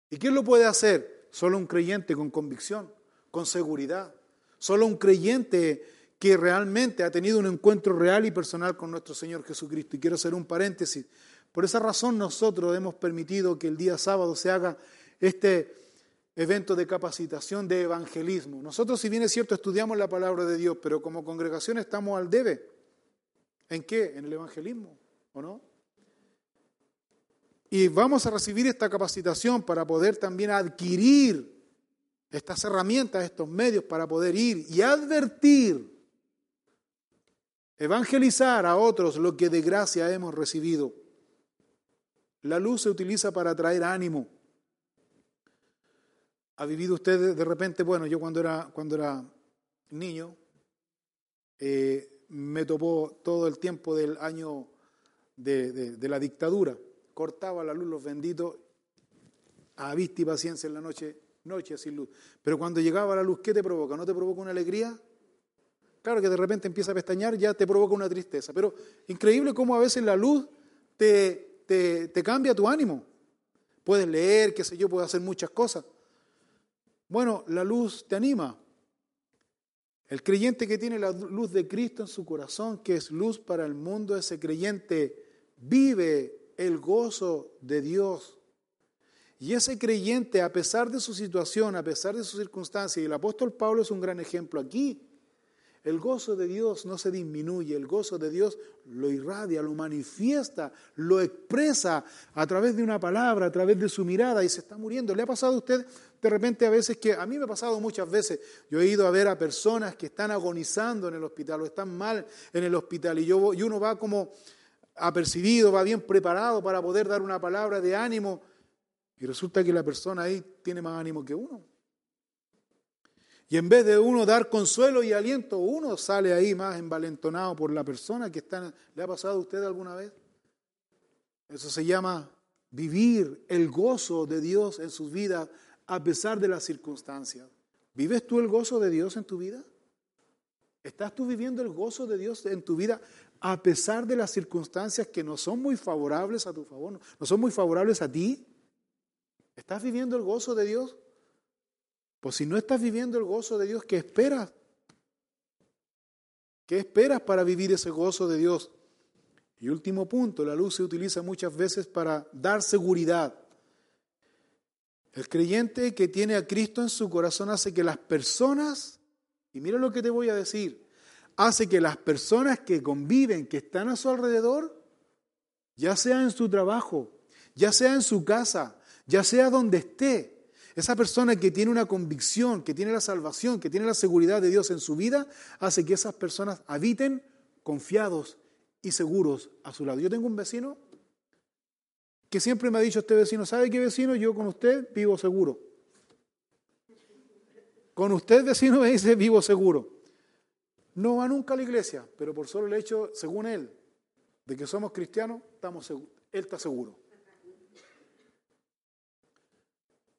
¿Y quién lo puede hacer? Solo un creyente con convicción, con seguridad. Solo un creyente que realmente ha tenido un encuentro real y personal con nuestro Señor Jesucristo. Y quiero hacer un paréntesis. Por esa razón nosotros hemos permitido que el día sábado se haga este evento de capacitación de evangelismo. Nosotros, si bien es cierto, estudiamos la palabra de Dios, pero como congregación estamos al debe. ¿En qué? En el evangelismo, ¿o no? Y vamos a recibir esta capacitación para poder también adquirir estas herramientas, estos medios para poder ir y advertir, evangelizar a otros lo que de gracia hemos recibido. La luz se utiliza para traer ánimo. ¿Ha vivido usted de repente? Bueno, yo cuando era, cuando era niño eh, me topó todo el tiempo del año de, la dictadura. Cortaba la luz los benditos a vista y paciencia en la noche, noche sin luz. Pero cuando llegaba la luz, ¿qué te provoca? ¿No te provoca una alegría? Claro que de repente empieza a pestañear, ya te provoca una tristeza. Pero increíble cómo a veces la luz te, te, te cambia tu ánimo. Puedes leer, qué sé yo, puedes hacer muchas cosas. Bueno, la luz te anima. El creyente que tiene la luz de Cristo en su corazón, que es luz para el mundo, ese creyente vive el gozo de Dios. Y ese creyente, a pesar de su situación, a pesar de sus circunstancias, y el apóstol Pablo es un gran ejemplo aquí, el gozo de Dios no se disminuye, el gozo de Dios lo irradia, lo manifiesta, lo expresa a través de una palabra, a través de su mirada y se está muriendo. ¿Le ha pasado a usted de repente a veces que, a mí me ha pasado muchas veces, yo he ido a ver a personas que están agonizando en el hospital o están mal en el hospital y, yo, y uno va como apercibido, va bien preparado para poder dar una palabra de ánimo y resulta que la persona ahí tiene más ánimo que uno. Y en vez de uno dar consuelo y aliento, uno sale ahí más envalentonado por la persona que está. ¿Le ha pasado a usted alguna vez? Eso se llama vivir el gozo de Dios en sus vidas a pesar de las circunstancias. ¿Vives tú el gozo de Dios en tu vida? ¿Estás tú viviendo el gozo de Dios en tu vida a pesar de las circunstancias que no son muy favorables a tu favor, no son muy favorables a ti? ¿Estás viviendo el gozo de Dios? Pues si no estás viviendo el gozo de Dios, ¿qué esperas? ¿Qué esperas para vivir ese gozo de Dios? Y último punto, la luz se utiliza muchas veces para dar seguridad. El creyente que tiene a Cristo en su corazón hace que las personas, y mira lo que te voy a decir, hace que las personas que conviven, que están a su alrededor, ya sea en su trabajo, ya sea en su casa, ya sea donde esté, esa persona que tiene una convicción, que tiene la salvación, que tiene la seguridad de Dios en su vida, hace que esas personas habiten confiados y seguros a su lado. Yo tengo un vecino que siempre me ha dicho este vecino, ¿sabe qué vecino? Yo con usted vivo seguro. Con usted vecino me dice vivo seguro. No va nunca a la iglesia, pero por solo el hecho, según él, de que somos cristianos, estamos. Él está seguro.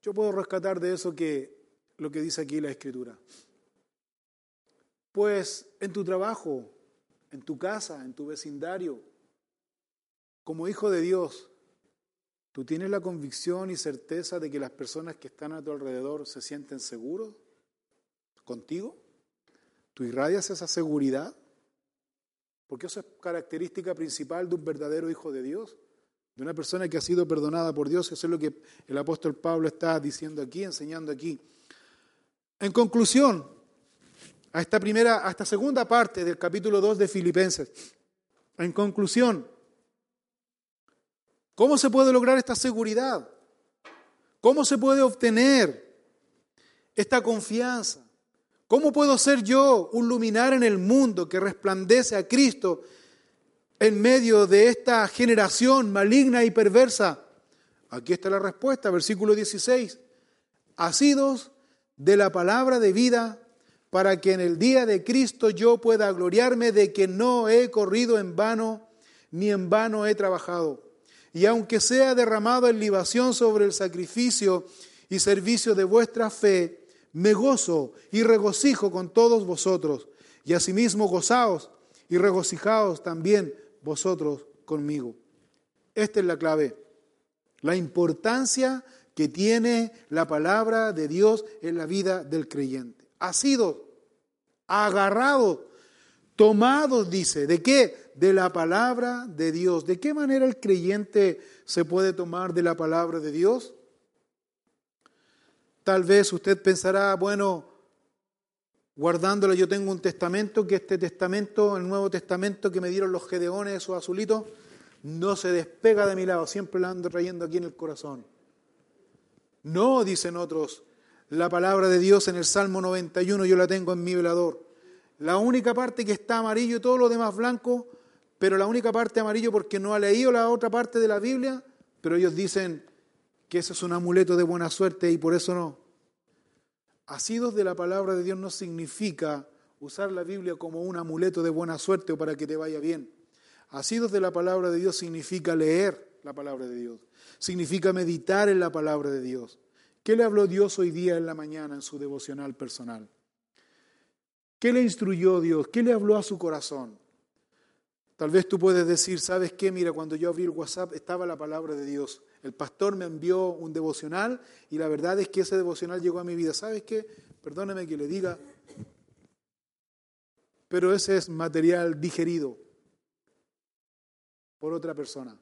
Yo puedo rescatar de eso que lo que dice aquí la escritura. Pues en tu trabajo, en tu casa, en tu vecindario, como hijo de Dios, tú tienes la convicción y certeza de que las personas que están a tu alrededor se sienten seguros contigo. ¿Tú irradias esa seguridad? Porque eso es característica principal de un verdadero hijo de Dios de una persona que ha sido perdonada por Dios. Eso es lo que el apóstol Pablo está diciendo aquí, enseñando aquí. En conclusión, a esta primera, a esta segunda parte del capítulo 2 de Filipenses. En conclusión, ¿cómo se puede lograr esta seguridad? ¿Cómo se puede obtener esta confianza? ¿Cómo puedo ser yo un luminar en el mundo que resplandece a Cristo en medio de esta generación maligna y perversa? Aquí está la respuesta, versículo 16. Asidos de la palabra de vida, para que en el día de Cristo yo pueda gloriarme de que no he corrido en vano, ni en vano he trabajado. Y aunque sea derramado en libación sobre el sacrificio y servicio de vuestra fe, me gozo y regocijo con todos vosotros, y asimismo gozaos y regocijaos también vosotros conmigo. Esta es la clave. La importancia que tiene la palabra de Dios en la vida del creyente. Ha sido agarrado, tomado, dice, ¿de qué? De la palabra de Dios. ¿De qué manera el creyente se puede tomar de la palabra de Dios? Tal vez usted pensará, bueno, guardándola. Yo tengo un testamento, que este testamento, el Nuevo Testamento que me dieron los gedeones, esos azulitos, no se despega de mi lado, siempre la ando trayendo aquí en el corazón. No, dicen otros, la palabra de Dios en el Salmo 91 yo la tengo en mi velador. La única parte que está amarillo y todo lo demás blanco, pero la única parte amarillo porque no ha leído la otra parte de la Biblia, pero ellos dicen que eso es un amuleto de buena suerte y por eso no. Asidos de la palabra de Dios no significa usar la Biblia como un amuleto de buena suerte o para que te vaya bien. Asidos de la palabra de Dios significa leer la palabra de Dios, significa meditar en la palabra de Dios. ¿Qué le habló Dios hoy día en la mañana en su devocional personal? ¿Qué le instruyó Dios? ¿Qué le habló a su corazón? Tal vez tú puedes decir, ¿sabes qué? Mira, cuando yo abrí el WhatsApp estaba la palabra de Dios. El pastor me envió un devocional y la verdad es que ese devocional llegó a mi vida. ¿Sabes qué? Perdóneme que le diga, pero ese es material digerido por otra persona.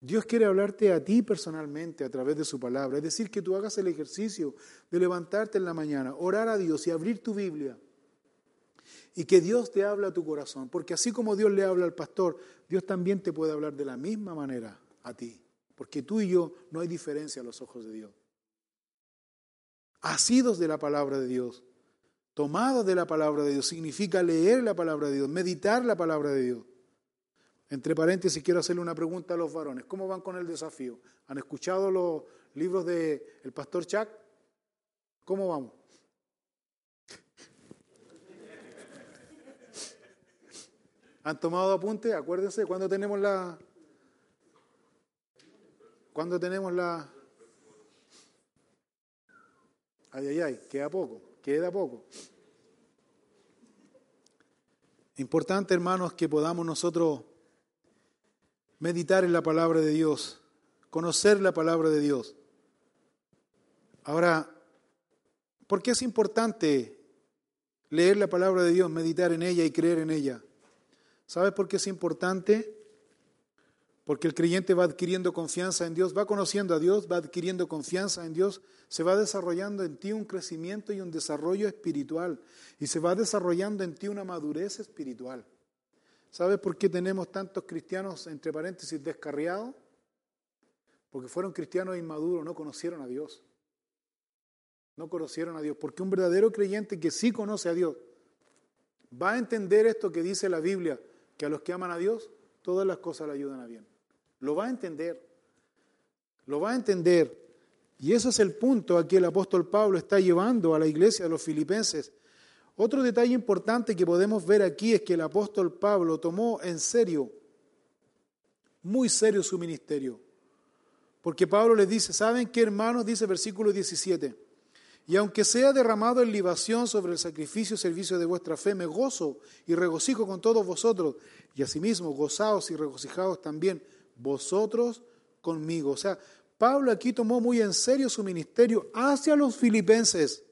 Dios quiere hablarte a ti personalmente a través de su palabra. Es decir, que tú hagas el ejercicio de levantarte en la mañana, orar a Dios y abrir tu Biblia. Y que Dios te hable a tu corazón. Porque así como Dios le habla al pastor, Dios también te puede hablar de la misma manera a ti. Porque tú y yo no hay diferencia a los ojos de Dios. Asidos de la palabra de Dios, tomados de la palabra de Dios, significa leer la palabra de Dios, meditar la palabra de Dios. Entre paréntesis, quiero hacerle una pregunta a los varones. ¿Cómo van con el desafío? ¿Han escuchado los libros del el pastor Chuck? ¿Cómo vamos? ¿Han tomado apunte? Acuérdense, cuando tenemos la, ¿Cuándo tenemos la...? Ay, ay, ay, queda poco, queda poco. Importante, hermanos, que podamos nosotros meditar en la palabra de Dios, conocer la palabra de Dios. Ahora, ¿por qué es importante leer la palabra de Dios, meditar en ella y creer en ella? ¿Sabes por qué es importante? Porque el creyente va adquiriendo confianza en Dios, va conociendo a Dios, va adquiriendo confianza en Dios, se va desarrollando en ti un crecimiento y un desarrollo espiritual y se va desarrollando en ti una madurez espiritual. ¿Sabes por qué tenemos tantos cristianos, entre paréntesis, descarriados? Porque fueron cristianos inmaduros, no conocieron a Dios. No conocieron a Dios. Porque un verdadero creyente que sí conoce a Dios va a entender esto que dice la Biblia, que a los que aman a Dios, todas las cosas le ayudan a bien. Lo va a entender. Lo va a entender. Y ese es el punto a que el apóstol Pablo está llevando a la iglesia de los filipenses. Otro detalle importante que podemos ver aquí es que el apóstol Pablo tomó en serio, muy serio su ministerio. Porque Pablo les dice, ¿saben qué hermanos? Dice versículo 17. Y aunque sea derramado en libación sobre el sacrificio y servicio de vuestra fe, me gozo y regocijo con todos vosotros. Y asimismo, gozaos y regocijaos también vosotros conmigo. O sea, Pablo aquí tomó muy en serio su ministerio hacia los filipenses.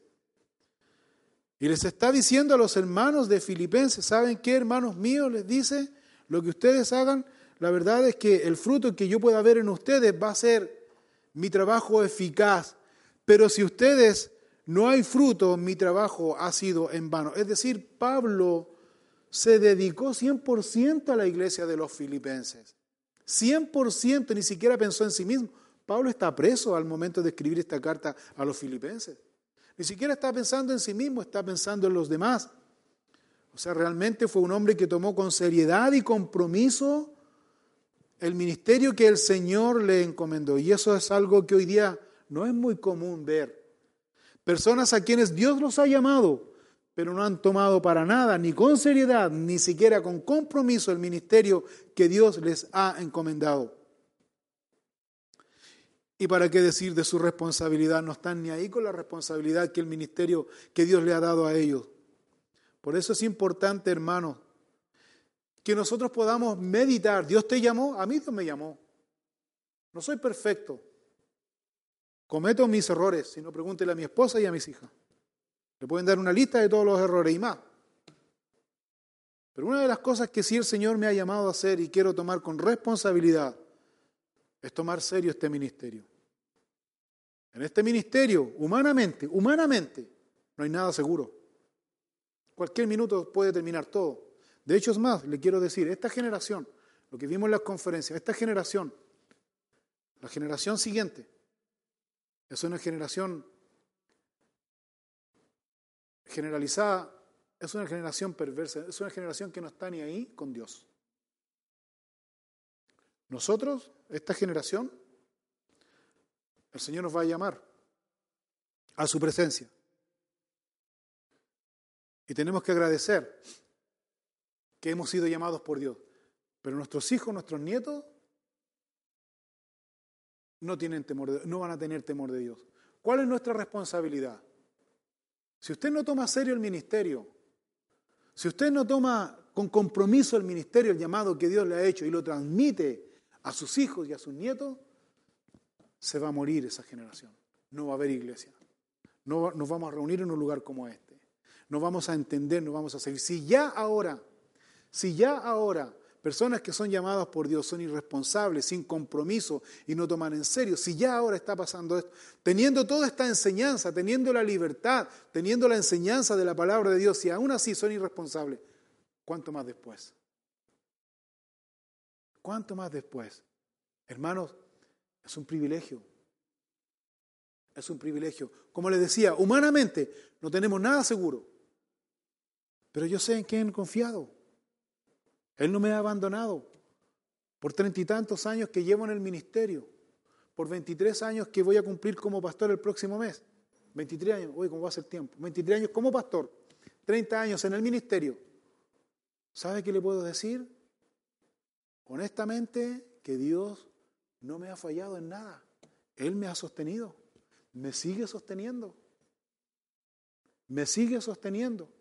Y les está diciendo a los hermanos de Filipenses, ¿saben qué, hermanos míos? Les dice, lo que ustedes hagan, la verdad es que el fruto que yo pueda ver en ustedes va a ser mi trabajo eficaz. Pero si ustedes no hay fruto, mi trabajo ha sido en vano. Es decir, Pablo se dedicó 100% a la iglesia de los filipenses. 100%, ni siquiera pensó en sí mismo. Pablo está preso al momento de escribir esta carta a los filipenses. Ni siquiera está pensando en sí mismo, está pensando en los demás. O sea, realmente fue un hombre que tomó con seriedad y compromiso el ministerio que el Señor le encomendó. Y eso es algo que hoy día no es muy común ver. Personas a quienes Dios los ha llamado, pero no han tomado para nada, ni con seriedad, ni siquiera con compromiso el ministerio que Dios les ha encomendado. Y para qué decir de su responsabilidad, no están ni ahí con la responsabilidad que el ministerio que Dios le ha dado a ellos. Por eso es importante, hermano, que nosotros podamos meditar. Dios te llamó, a mí Dios me llamó. No soy perfecto. Cometo mis errores, si no pregúntele a mi esposa y a mis hijas. Le pueden dar una lista de todos los errores y más. Pero una de las cosas que sí el Señor me ha llamado a hacer y quiero tomar con responsabilidad es tomar serio este ministerio. En este ministerio, humanamente, humanamente, no hay nada seguro. Cualquier minuto puede terminar todo. De hecho, es más, le quiero decir, esta generación, lo que vimos en las conferencias, esta generación, la generación siguiente, es una generación generalizada, es una generación perversa, es una generación que no está ni ahí con Dios. Nosotros, esta generación, el Señor nos va a llamar a su presencia. Y tenemos que agradecer que hemos sido llamados por Dios. Pero nuestros hijos, nuestros nietos, no, tienen temor no van a tener temor de Dios. ¿Cuál es nuestra responsabilidad? Si usted no toma serio el ministerio, si usted no toma con compromiso el ministerio, el llamado que Dios le ha hecho y lo transmite a sus hijos y a sus nietos, se va a morir esa generación. No va a haber iglesia. No nos vamos a reunir en un lugar como este. No vamos a entender, no vamos a seguir. Si ya ahora, si ya ahora personas que son llamadas por Dios son irresponsables, sin compromiso y no toman en serio, si ya ahora está pasando esto, teniendo toda esta enseñanza, teniendo la libertad, teniendo la enseñanza de la palabra de Dios, si aún así son irresponsables, ¿cuánto más después? ¿Cuánto más después? Hermanos, es un privilegio. Es un privilegio. Como les decía, humanamente no tenemos nada seguro. Pero yo sé en quién he confiado. Él no me ha abandonado. Por treinta y tantos años que llevo en el ministerio. Por 23 años que voy a cumplir como pastor el próximo mes. 23 años, uy, ¿cómo va a ser tiempo? 23 años como pastor. 30 años en el ministerio. ¿Sabe qué le puedo decir? Honestamente, que Dios no me ha fallado en nada. Él me ha sostenido. Me sigue sosteniendo. Me sigue sosteniendo.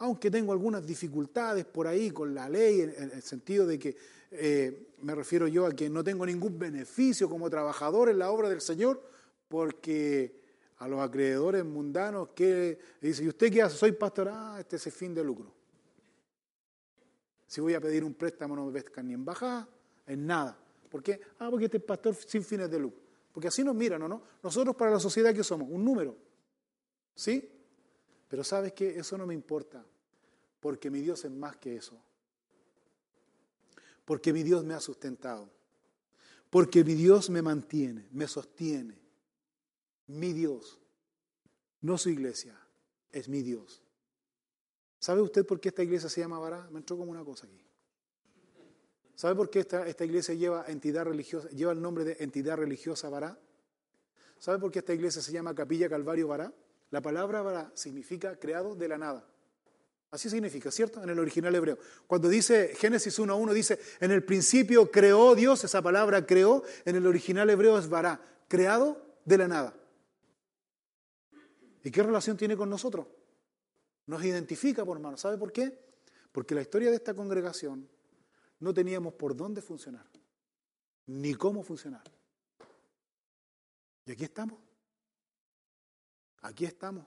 Aunque tengo algunas dificultades por ahí con la ley, en el sentido de que eh, me refiero yo a que no tengo ningún beneficio como trabajador en la obra del Señor, porque a los acreedores mundanos que dice, ¿y usted qué hace? Soy pastor, ah, este es el fin de lucro. Si voy a pedir un préstamo no me pescan ni en bajada, en nada. ¿Por qué? Ah, porque este es pastor sin fines de lucro. Porque así nos miran, ¿o no? Nosotros para la sociedad que somos, un número. ¿Sí? Pero sabes qué, eso no me importa, porque mi Dios es más que eso. Porque mi Dios me ha sustentado. Porque mi Dios me mantiene, me sostiene. Mi Dios, no su iglesia, es mi Dios. ¿Sabe usted por qué esta iglesia se llama Bará? Me entró como una cosa aquí. ¿Sabe por qué esta, esta iglesia lleva, entidad religiosa, lleva el nombre de entidad religiosa Bará? ¿Sabe por qué esta iglesia se llama Capilla Calvario Bará? La palabra Bará significa creado de la nada. Así significa, ¿cierto? En el original hebreo. Cuando dice Génesis 1.1, dice, en el principio creó Dios, esa palabra creó, en el original hebreo es Bará, creado de la nada. ¿Y qué relación tiene con nosotros? Nos identifica, por hermano. ¿Sabe por qué? Porque la historia de esta congregación no teníamos por dónde funcionar, ni cómo funcionar. Y aquí estamos. Aquí estamos.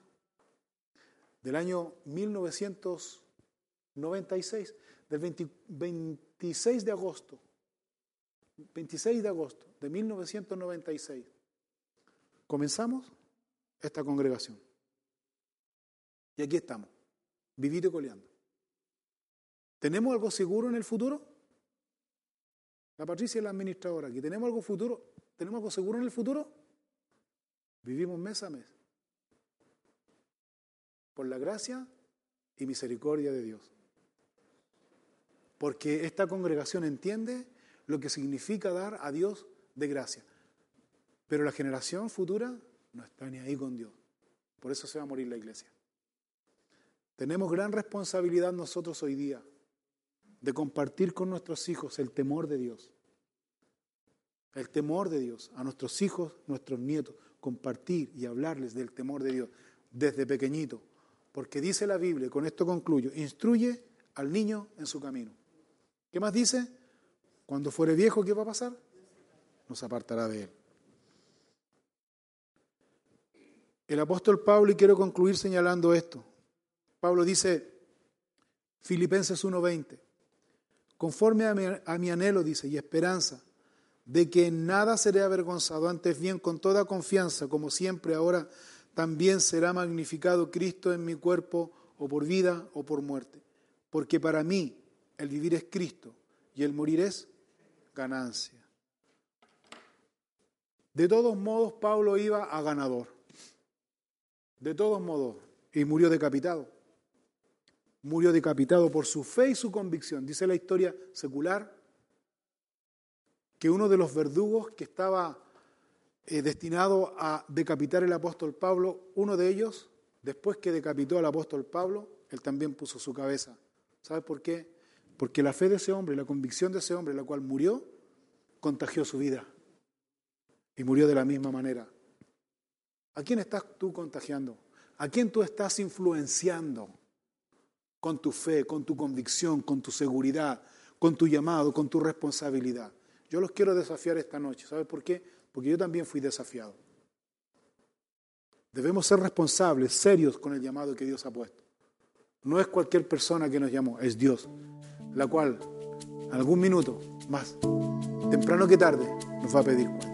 Del año 1996, del 26 de agosto, 26 de agosto de 1996, comenzamos esta congregación. Y aquí estamos, vivido y coleando. ¿Tenemos algo seguro en el futuro? La Patricia es la administradora aquí. ¿Tenemos algo futuro? ¿Tenemos algo seguro en el futuro? Vivimos mes a mes. Por la gracia y misericordia de Dios. Porque esta congregación entiende lo que significa dar a Dios de gracia. Pero la generación futura no está ni ahí con Dios. Por eso se va a morir la iglesia. Tenemos gran responsabilidad nosotros hoy día de compartir con nuestros hijos el temor de Dios. El temor de Dios a nuestros hijos, nuestros nietos, compartir y hablarles del temor de Dios desde pequeñito. Porque dice la Biblia, con esto concluyo, instruye al niño en su camino. ¿Qué más dice? Cuando fuere viejo, ¿qué va a pasar? Nos apartará de él. El apóstol Pablo, y quiero concluir señalando esto, Pablo dice, Filipenses 1:20, conforme a mi, a mi, anhelo, dice, y esperanza, de que en nada seré avergonzado, antes bien con toda confianza, como siempre ahora, también será magnificado Cristo en mi cuerpo, o por vida o por muerte. Porque para mí el vivir es Cristo y el morir es ganancia. De todos modos, Pablo iba a ganador de todos modos, y murió decapitado. Murió decapitado por su fe y su convicción. Dice la historia secular que uno de los verdugos que estaba eh, destinado a decapitar el apóstol Pablo, uno de ellos, después que decapitó al apóstol Pablo, él también puso su cabeza. ¿Sabe por qué? Porque la fe de ese hombre, la convicción de ese hombre, la cual murió, contagió su vida. Y murió de la misma manera. ¿A quién estás tú contagiando? ¿A quién tú estás influenciando con tu fe, con tu convicción, con tu seguridad, con tu llamado, con tu responsabilidad? Yo los quiero desafiar esta noche. ¿Sabes por qué? Porque yo también fui desafiado. Debemos ser responsables, serios con el llamado que Dios ha puesto. No es cualquier persona que nos llamó, es Dios, la cual algún minuto más, temprano que tarde, nos va a pedir cuenta.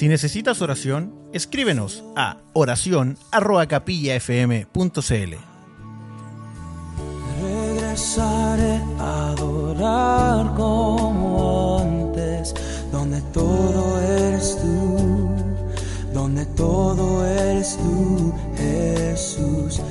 Si necesitas oración, escríbenos a oración@capillafm.cl. Regresaré a adorar como antes, donde todo eres tú, donde todo eres tú, Jesús.